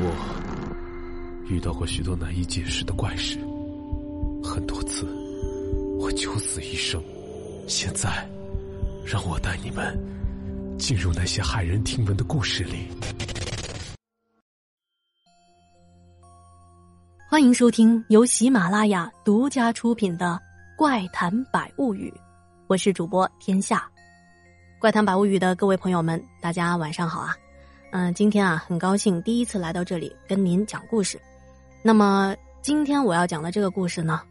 我遇到过许多难以解释的怪事，很多次我九死一生。现在，让我带你们进入那些骇人听闻的故事里。欢迎收听由喜马拉雅独家出品的《怪谈百物语》，我是主播天下。《怪谈百物语》的各位朋友们，大家晚上好啊！嗯，今天啊，很高兴第一次来到这里跟您讲故事。那么，今天我要讲的这个故事呢，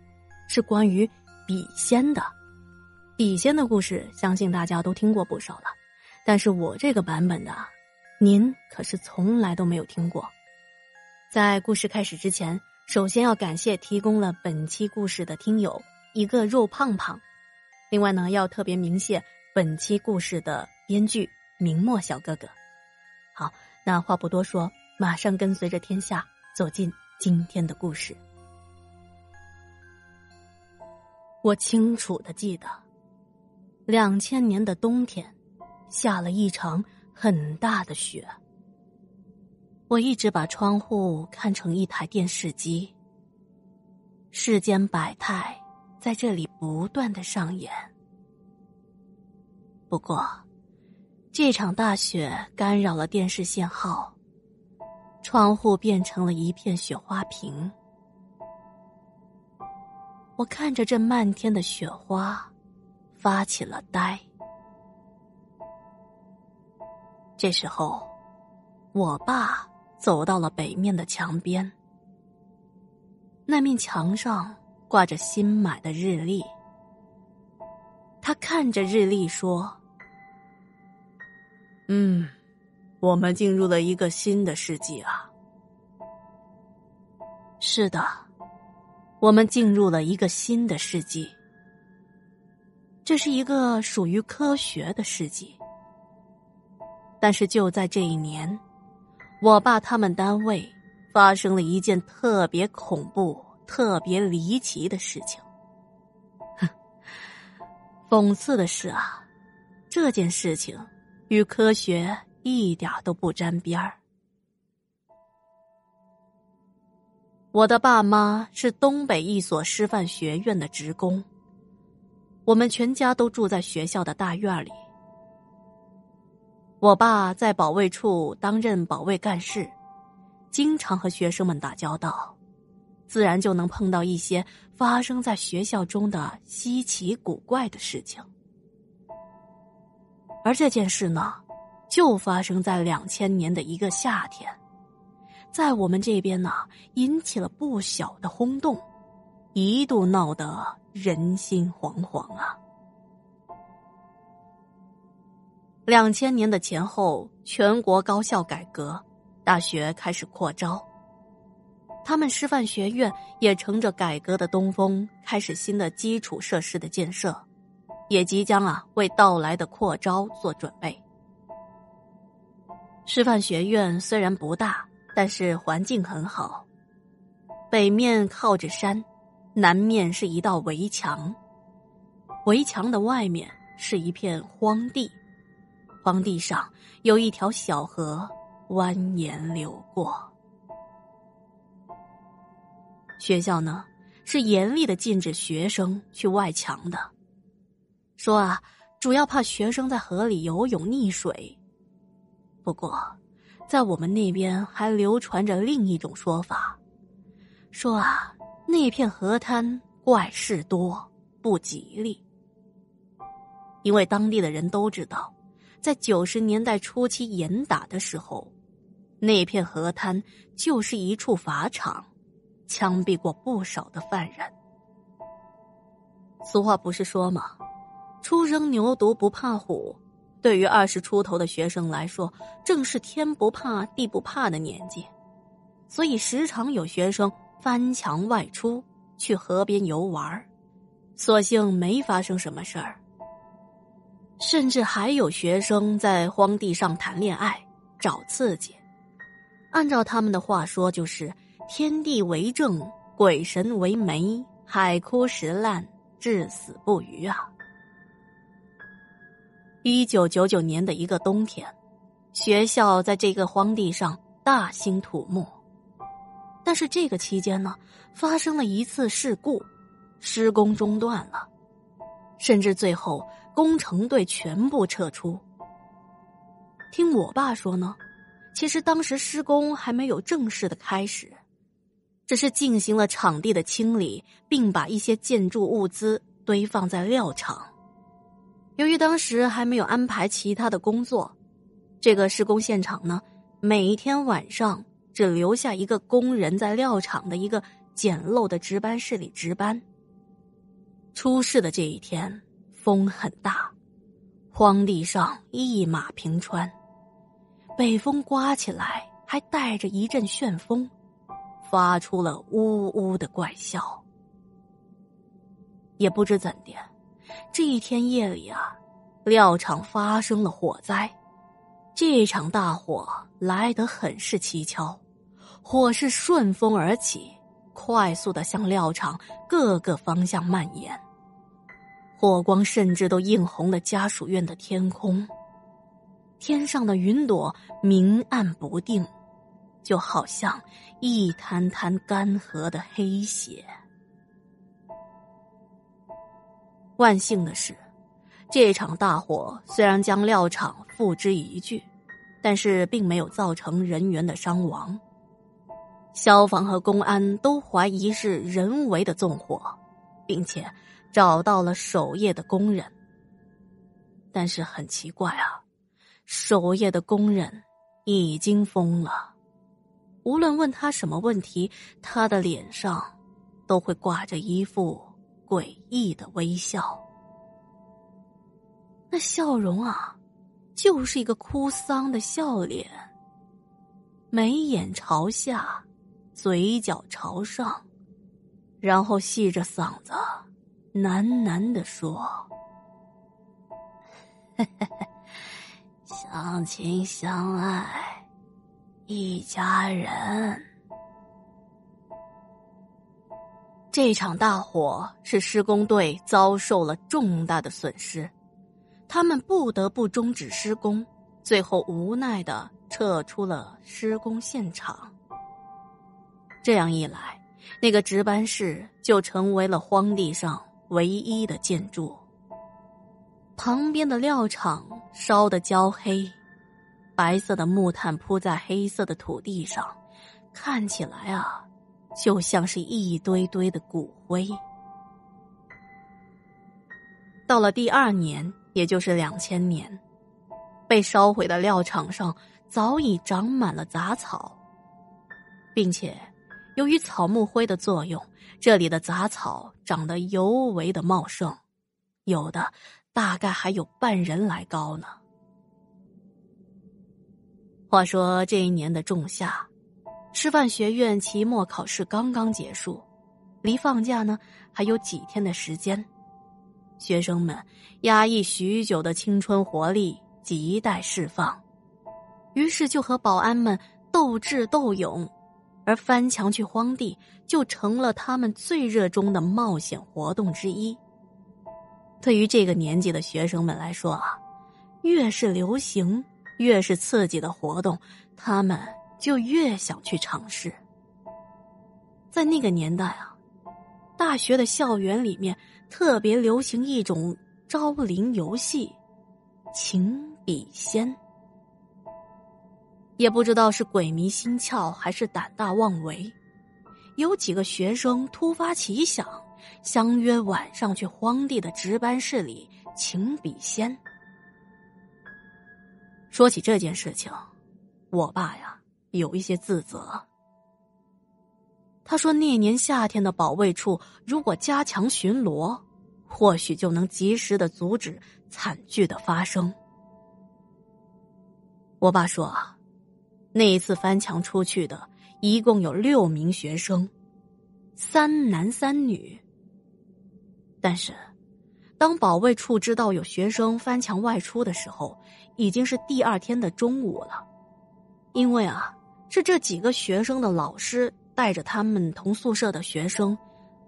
是关于笔仙的。笔仙的故事，相信大家都听过不少了，但是我这个版本的，您可是从来都没有听过。在故事开始之前，首先要感谢提供了本期故事的听友一个肉胖胖，另外呢，要特别鸣谢本期故事的编剧明末小哥哥。好，那话不多说，马上跟随着天下走进今天的故事。我清楚的记得。两千年的冬天，下了一场很大的雪。我一直把窗户看成一台电视机，世间百态在这里不断的上演。不过，这场大雪干扰了电视信号，窗户变成了一片雪花屏。我看着这漫天的雪花。发起了呆。这时候，我爸走到了北面的墙边。那面墙上挂着新买的日历。他看着日历说：“嗯，我们进入了一个新的世纪啊。是的，我们进入了一个新的世纪。”这是一个属于科学的世纪，但是就在这一年，我爸他们单位发生了一件特别恐怖、特别离奇的事情。哼，讽刺的是啊，这件事情与科学一点都不沾边儿。我的爸妈是东北一所师范学院的职工。我们全家都住在学校的大院里。我爸在保卫处担任保卫干事，经常和学生们打交道，自然就能碰到一些发生在学校中的稀奇古怪的事情。而这件事呢，就发生在两千年的一个夏天，在我们这边呢，引起了不小的轰动，一度闹得。人心惶惶啊！两千年的前后，全国高校改革，大学开始扩招。他们师范学院也乘着改革的东风，开始新的基础设施的建设，也即将啊为到来的扩招做准备。师范学院虽然不大，但是环境很好，北面靠着山。南面是一道围墙，围墙的外面是一片荒地，荒地上有一条小河蜿蜒流过。学校呢是严厉的禁止学生去外墙的，说啊，主要怕学生在河里游泳溺水。不过，在我们那边还流传着另一种说法，说啊。那片河滩怪事多，不吉利。因为当地的人都知道，在九十年代初期严打的时候，那片河滩就是一处法场，枪毙过不少的犯人。俗话不是说吗？初生牛犊不怕虎。对于二十出头的学生来说，正是天不怕地不怕的年纪，所以时常有学生。翻墙外出去河边游玩，所幸没发生什么事儿。甚至还有学生在荒地上谈恋爱，找刺激。按照他们的话说，就是天地为证，鬼神为媒，海枯石烂，至死不渝啊！一九九九年的一个冬天，学校在这个荒地上大兴土木。但是这个期间呢，发生了一次事故，施工中断了，甚至最后工程队全部撤出。听我爸说呢，其实当时施工还没有正式的开始，只是进行了场地的清理，并把一些建筑物资堆放在料场。由于当时还没有安排其他的工作，这个施工现场呢，每一天晚上。只留下一个工人在料场的一个简陋的值班室里值班。出事的这一天，风很大，荒地上一马平川，北风刮起来还带着一阵旋风，发出了呜呜的怪笑。也不知怎的，这一天夜里啊，料场发生了火灾，这场大火来得很是蹊跷。火势顺风而起，快速的向料场各个方向蔓延。火光甚至都映红了家属院的天空，天上的云朵明暗不定，就好像一滩滩干涸的黑血。万幸的是，这场大火虽然将料场付之一炬，但是并没有造成人员的伤亡。消防和公安都怀疑是人为的纵火，并且找到了守夜的工人。但是很奇怪啊，守夜的工人已经疯了，无论问他什么问题，他的脸上都会挂着一副诡异的微笑。那笑容啊，就是一个哭丧的笑脸，眉眼朝下。嘴角朝上，然后细着嗓子喃喃的说：“ 相亲相爱，一家人。”这场大火使施工队遭受了重大的损失，他们不得不终止施工，最后无奈的撤出了施工现场。这样一来，那个值班室就成为了荒地上唯一的建筑。旁边的料场烧得焦黑，白色的木炭铺在黑色的土地上，看起来啊，就像是一堆堆的骨灰。到了第二年，也就是两千年，被烧毁的料场上早已长满了杂草，并且。由于草木灰的作用，这里的杂草长得尤为的茂盛，有的大概还有半人来高呢。话说这一年的仲夏，师范学院期末考试刚刚结束，离放假呢还有几天的时间，学生们压抑许久的青春活力亟待释放，于是就和保安们斗智斗勇。而翻墙去荒地就成了他们最热衷的冒险活动之一。对于这个年纪的学生们来说啊，越是流行、越是刺激的活动，他们就越想去尝试。在那个年代啊，大学的校园里面特别流行一种招灵游戏——情笔仙。也不知道是鬼迷心窍还是胆大妄为，有几个学生突发奇想，相约晚上去荒地的值班室里请笔仙。说起这件事情，我爸呀有一些自责。他说那年夏天的保卫处如果加强巡逻，或许就能及时的阻止惨剧的发生。我爸说啊。那一次翻墙出去的，一共有六名学生，三男三女。但是，当保卫处知道有学生翻墙外出的时候，已经是第二天的中午了。因为啊，是这几个学生的老师带着他们同宿舍的学生，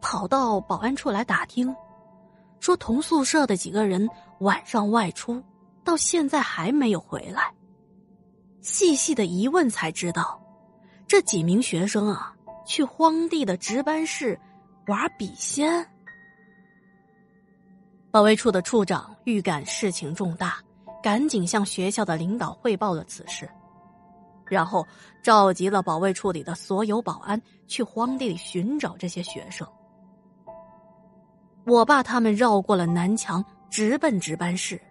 跑到保安处来打听，说同宿舍的几个人晚上外出，到现在还没有回来。细细的一问才知道，这几名学生啊，去荒地的值班室玩笔仙。保卫处的处长预感事情重大，赶紧向学校的领导汇报了此事，然后召集了保卫处里的所有保安去荒地里寻找这些学生。我爸他们绕过了南墙，直奔值班室。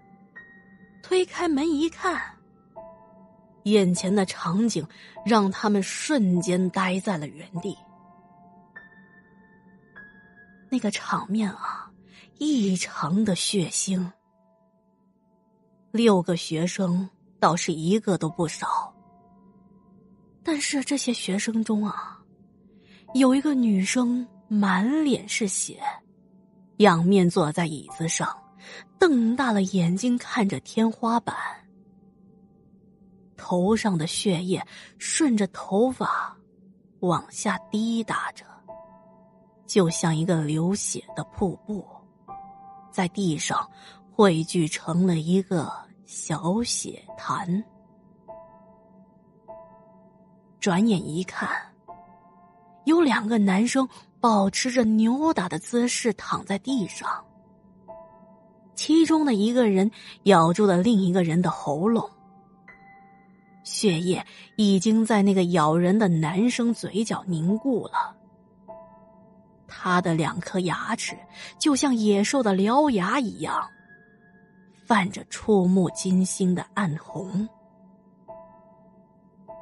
推开门一看，眼前的场景让他们瞬间呆在了原地。那个场面啊，异常的血腥。六个学生倒是一个都不少，但是这些学生中啊，有一个女生满脸是血，仰面坐在椅子上。瞪大了眼睛看着天花板，头上的血液顺着头发往下滴答着，就像一个流血的瀑布，在地上汇聚成了一个小血潭。转眼一看，有两个男生保持着扭打的姿势躺在地上。其中的一个人咬住了另一个人的喉咙，血液已经在那个咬人的男生嘴角凝固了。他的两颗牙齿就像野兽的獠牙一样，泛着触目惊心的暗红，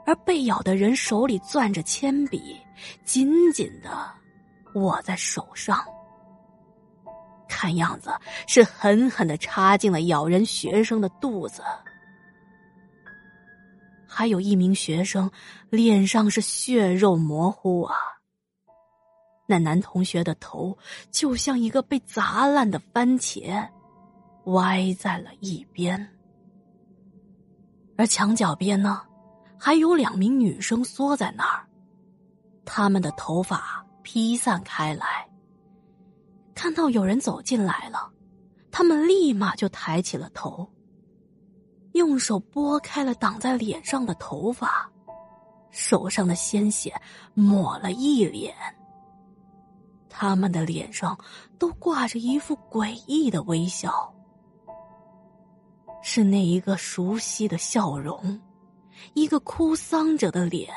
而被咬的人手里攥着铅笔，紧紧的握在手上。看样子是狠狠的插进了咬人学生的肚子，还有一名学生脸上是血肉模糊啊。那男同学的头就像一个被砸烂的番茄，歪在了一边。而墙角边呢，还有两名女生缩在那儿，她们的头发披散开来。看到有人走进来了，他们立马就抬起了头，用手拨开了挡在脸上的头发，手上的鲜血抹了一脸。他们的脸上都挂着一副诡异的微笑，是那一个熟悉的笑容，一个哭丧者的脸，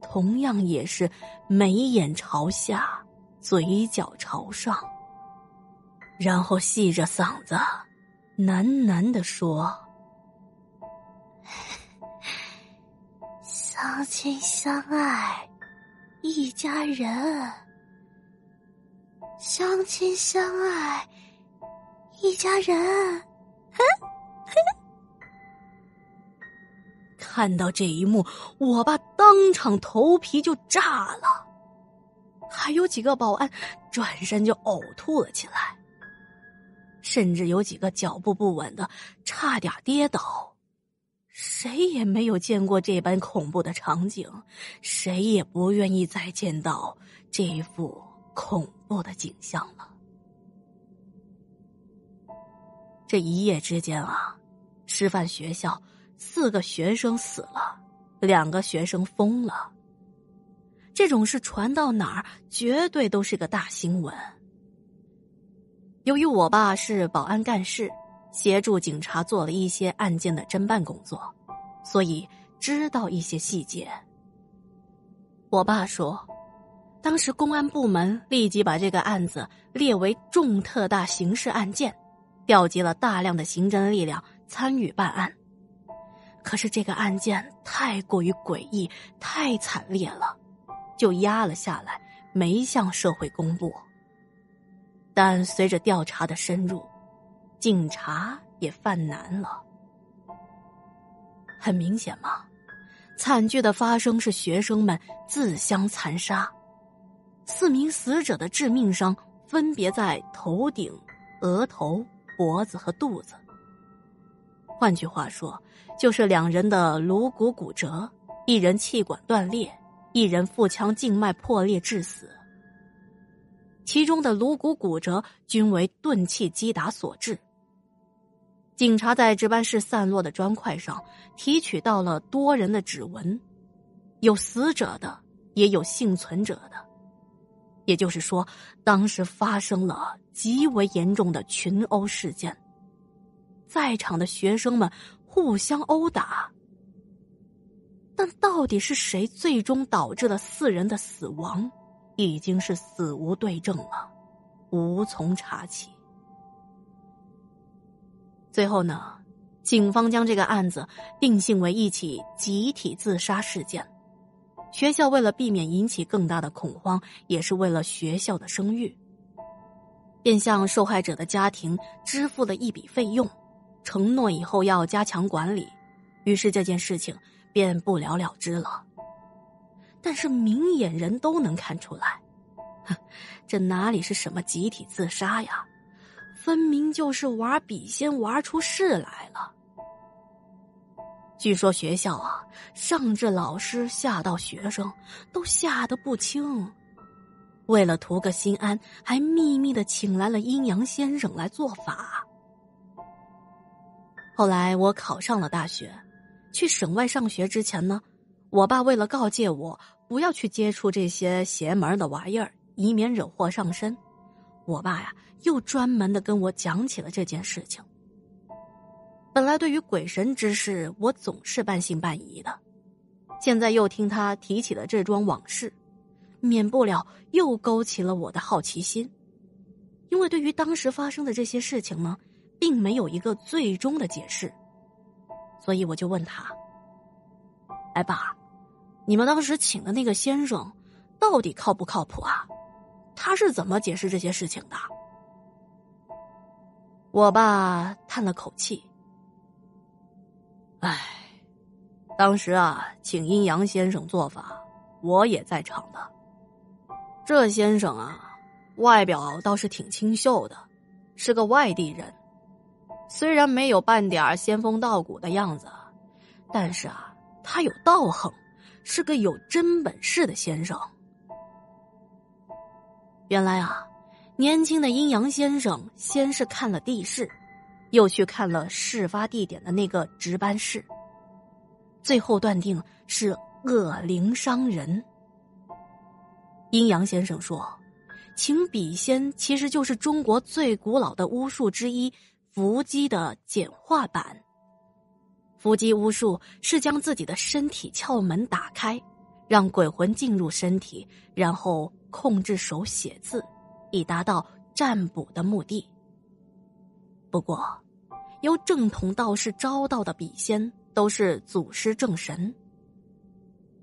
同样也是眉眼朝下。嘴角朝上，然后细着嗓子喃喃的说：“相亲相爱，一家人；相亲相爱，一家人。” 看到这一幕，我爸当场头皮就炸了。还有几个保安转身就呕吐了起来，甚至有几个脚步不稳的差点跌倒。谁也没有见过这般恐怖的场景，谁也不愿意再见到这一幅恐怖的景象了。这一夜之间啊，师范学校四个学生死了，两个学生疯了。这种事传到哪儿，绝对都是个大新闻。由于我爸是保安干事，协助警察做了一些案件的侦办工作，所以知道一些细节。我爸说，当时公安部门立即把这个案子列为重特大刑事案件，调集了大量的刑侦力量参与办案。可是这个案件太过于诡异，太惨烈了。就压了下来，没向社会公布。但随着调查的深入，警察也犯难了。很明显嘛，惨剧的发生是学生们自相残杀。四名死者的致命伤分别在头顶、额头、脖子和肚子。换句话说，就是两人的颅骨骨折，一人气管断裂。一人腹腔静脉破裂致死，其中的颅骨骨折均为钝器击打所致。警察在值班室散落的砖块上提取到了多人的指纹，有死者的，也有幸存者的。也就是说，当时发生了极为严重的群殴事件，在场的学生们互相殴打。但到底是谁最终导致了四人的死亡，已经是死无对证了，无从查起。最后呢，警方将这个案子定性为一起集体自杀事件。学校为了避免引起更大的恐慌，也是为了学校的声誉，便向受害者的家庭支付了一笔费用，承诺以后要加强管理。于是这件事情便不了了之了。但是明眼人都能看出来，哼，这哪里是什么集体自杀呀？分明就是玩笔仙玩出事来了。据说学校啊，上至老师，下到学生，都吓得不轻。为了图个心安，还秘密的请来了阴阳先生来做法。后来我考上了大学，去省外上学之前呢，我爸为了告诫我不要去接触这些邪门的玩意儿，以免惹祸上身，我爸呀又专门的跟我讲起了这件事情。本来对于鬼神之事，我总是半信半疑的，现在又听他提起了这桩往事，免不了又勾起了我的好奇心。因为对于当时发生的这些事情呢，并没有一个最终的解释，所以我就问他：“哎，爸，你们当时请的那个先生，到底靠不靠谱啊？他是怎么解释这些事情的？”我爸叹了口气。唉，当时啊，请阴阳先生做法，我也在场的。这先生啊，外表倒是挺清秀的，是个外地人。虽然没有半点仙风道骨的样子，但是啊，他有道行，是个有真本事的先生。原来啊，年轻的阴阳先生先是看了地势。又去看了事发地点的那个值班室，最后断定是恶灵伤人。阴阳先生说：“请笔仙其实就是中国最古老的巫术之一——伏击的简化版。伏击巫术是将自己的身体窍门打开，让鬼魂进入身体，然后控制手写字，以达到占卜的目的。”不过，由正统道士招到的笔仙都是祖师正神，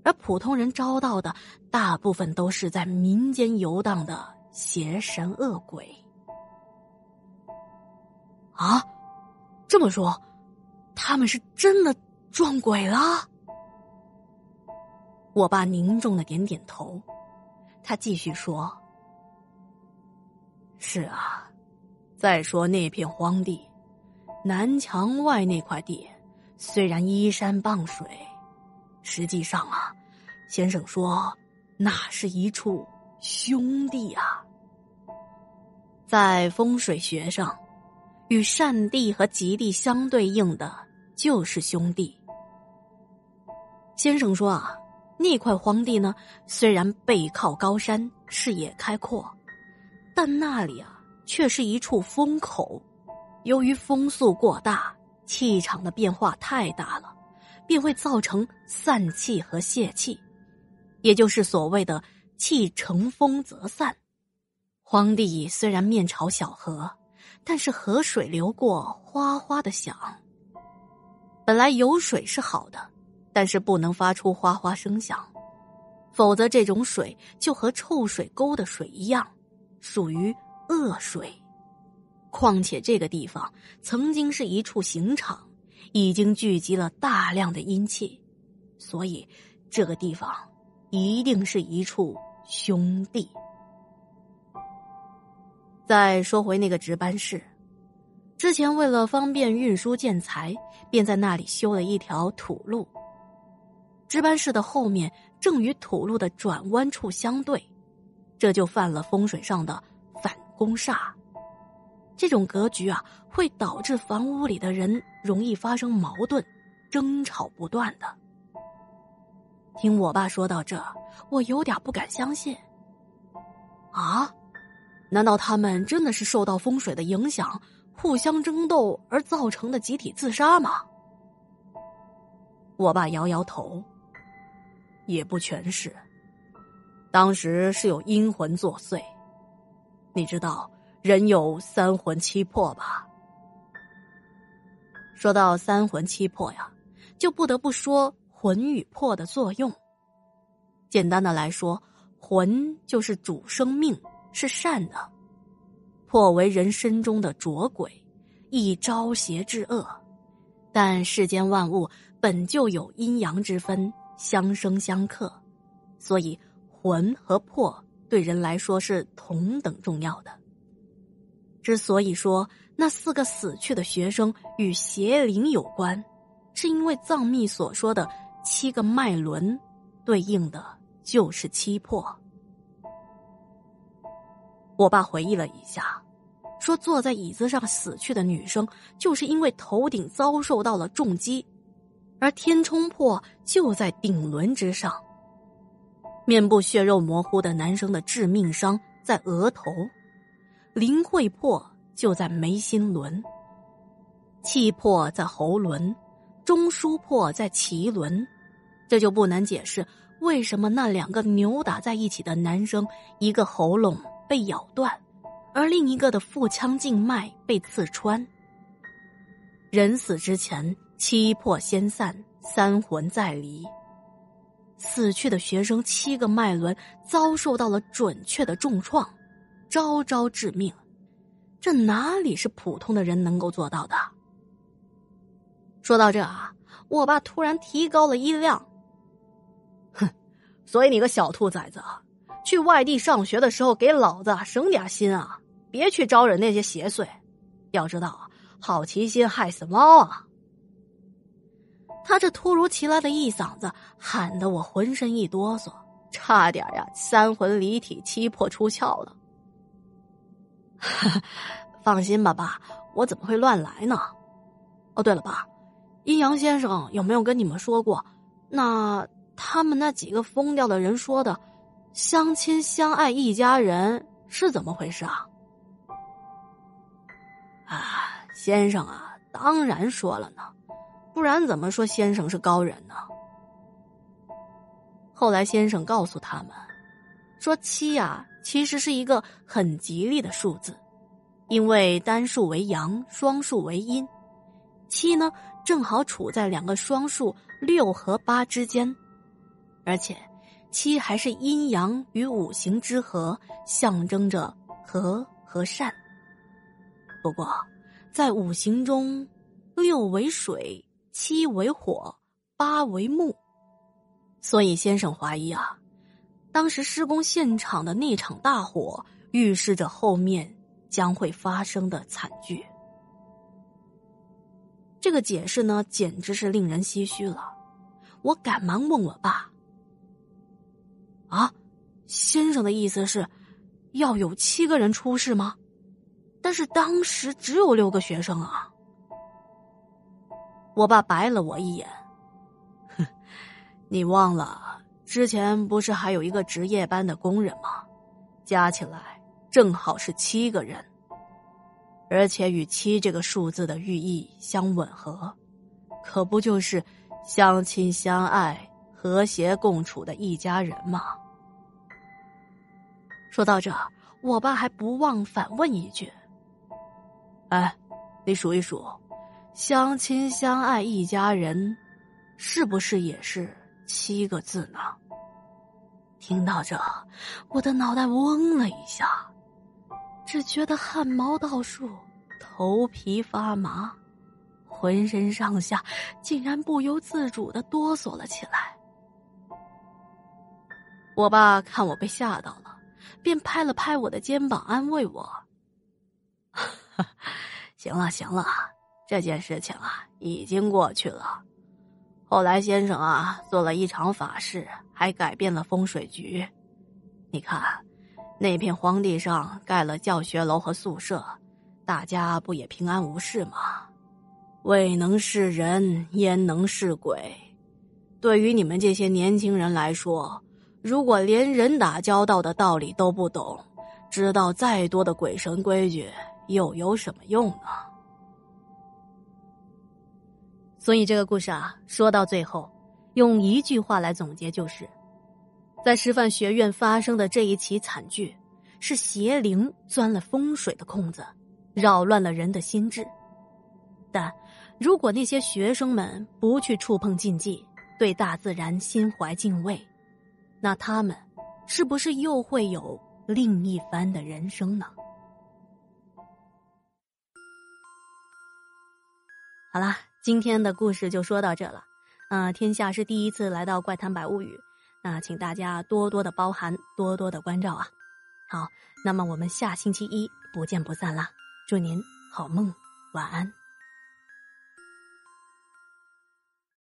而普通人招到的大部分都是在民间游荡的邪神恶鬼。啊，这么说，他们是真的撞鬼了？我爸凝重的点点头，他继续说：“是啊。”再说那片荒地，南墙外那块地，虽然依山傍水，实际上啊，先生说那是一处兄弟啊。在风水学上，与善地和吉地相对应的就是兄弟。先生说啊，那块荒地呢，虽然背靠高山，视野开阔，但那里啊。却是一处风口，由于风速过大，气场的变化太大了，便会造成散气和泄气，也就是所谓的“气乘风则散”。荒地虽然面朝小河，但是河水流过哗哗的响。本来有水是好的，但是不能发出哗哗声响，否则这种水就和臭水沟的水一样，属于。恶水，况且这个地方曾经是一处刑场，已经聚集了大量的阴气，所以这个地方一定是一处凶地。再说回那个值班室，之前为了方便运输建材，便在那里修了一条土路。值班室的后面正与土路的转弯处相对，这就犯了风水上的反。攻煞，这种格局啊，会导致房屋里的人容易发生矛盾，争吵不断的。听我爸说到这，我有点不敢相信。啊，难道他们真的是受到风水的影响，互相争斗而造成的集体自杀吗？我爸摇摇头，也不全是。当时是有阴魂作祟，你知道人有三魂七魄吧？说到三魂七魄呀，就不得不说魂与魄的作用。简单的来说，魂就是主生命，是善的；魄为人身中的浊鬼，易招邪致恶。但世间万物本就有阴阳之分，相生相克，所以。魂和魄对人来说是同等重要的。之所以说那四个死去的学生与邪灵有关，是因为藏密所说的七个脉轮，对应的就是七魄。我爸回忆了一下，说坐在椅子上死去的女生，就是因为头顶遭受到了重击，而天冲破就在顶轮之上。面部血肉模糊的男生的致命伤在额头，灵会破就在眉心轮，气魄在喉轮，中枢破在脐轮，这就不难解释为什么那两个扭打在一起的男生，一个喉咙被咬断，而另一个的腹腔静脉被刺穿。人死之前，七魄先散，三魂再离。死去的学生七个脉轮遭受到了准确的重创，招招致命，这哪里是普通的人能够做到的？说到这啊，我爸突然提高了音量：“哼，所以你个小兔崽子，去外地上学的时候给老子省点心啊，别去招惹那些邪祟。要知道，好奇心害死猫啊！”他这突如其来的一嗓子，喊得我浑身一哆嗦，差点呀三魂离体、七魄出窍了。放心吧，爸，我怎么会乱来呢？哦，对了，爸，阴阳先生有没有跟你们说过，那他们那几个疯掉的人说的“相亲相爱一家人”是怎么回事啊？啊，先生啊，当然说了呢。不然怎么说先生是高人呢？后来先生告诉他们，说七呀其实是一个很吉利的数字，因为单数为阳，双数为阴，七呢正好处在两个双数六和八之间，而且七还是阴阳与五行之和，象征着和和善。不过在五行中，六为水。七为火，八为木，所以先生怀疑啊，当时施工现场的那场大火预示着后面将会发生的惨剧。这个解释呢，简直是令人唏嘘了。我赶忙问我爸：“啊，先生的意思是，要有七个人出事吗？但是当时只有六个学生啊。”我爸白了我一眼，哼，你忘了之前不是还有一个值夜班的工人吗？加起来正好是七个人，而且与七这个数字的寓意相吻合，可不就是相亲相爱、和谐共处的一家人吗？说到这，我爸还不忘反问一句：“哎，你数一数。”相亲相爱一家人，是不是也是七个字呢？听到这，我的脑袋嗡了一下，只觉得汗毛倒竖，头皮发麻，浑身上下竟然不由自主的哆嗦了起来。我爸看我被吓到了，便拍了拍我的肩膀，安慰我：“ 行了，行了。”这件事情啊，已经过去了。后来先生啊，做了一场法事，还改变了风水局。你看，那片荒地上盖了教学楼和宿舍，大家不也平安无事吗？未能是人，焉能是鬼？对于你们这些年轻人来说，如果连人打交道的道理都不懂，知道再多的鬼神规矩又有什么用呢？所以这个故事啊，说到最后，用一句话来总结，就是在师范学院发生的这一起惨剧，是邪灵钻了风水的空子，扰乱了人的心智。但如果那些学生们不去触碰禁忌，对大自然心怀敬畏，那他们是不是又会有另一番的人生呢？好啦，今天的故事就说到这了。嗯，天下是第一次来到《怪谈百物语》，那请大家多多的包涵，多多的关照啊。好，那么我们下星期一不见不散啦！祝您好梦，晚安。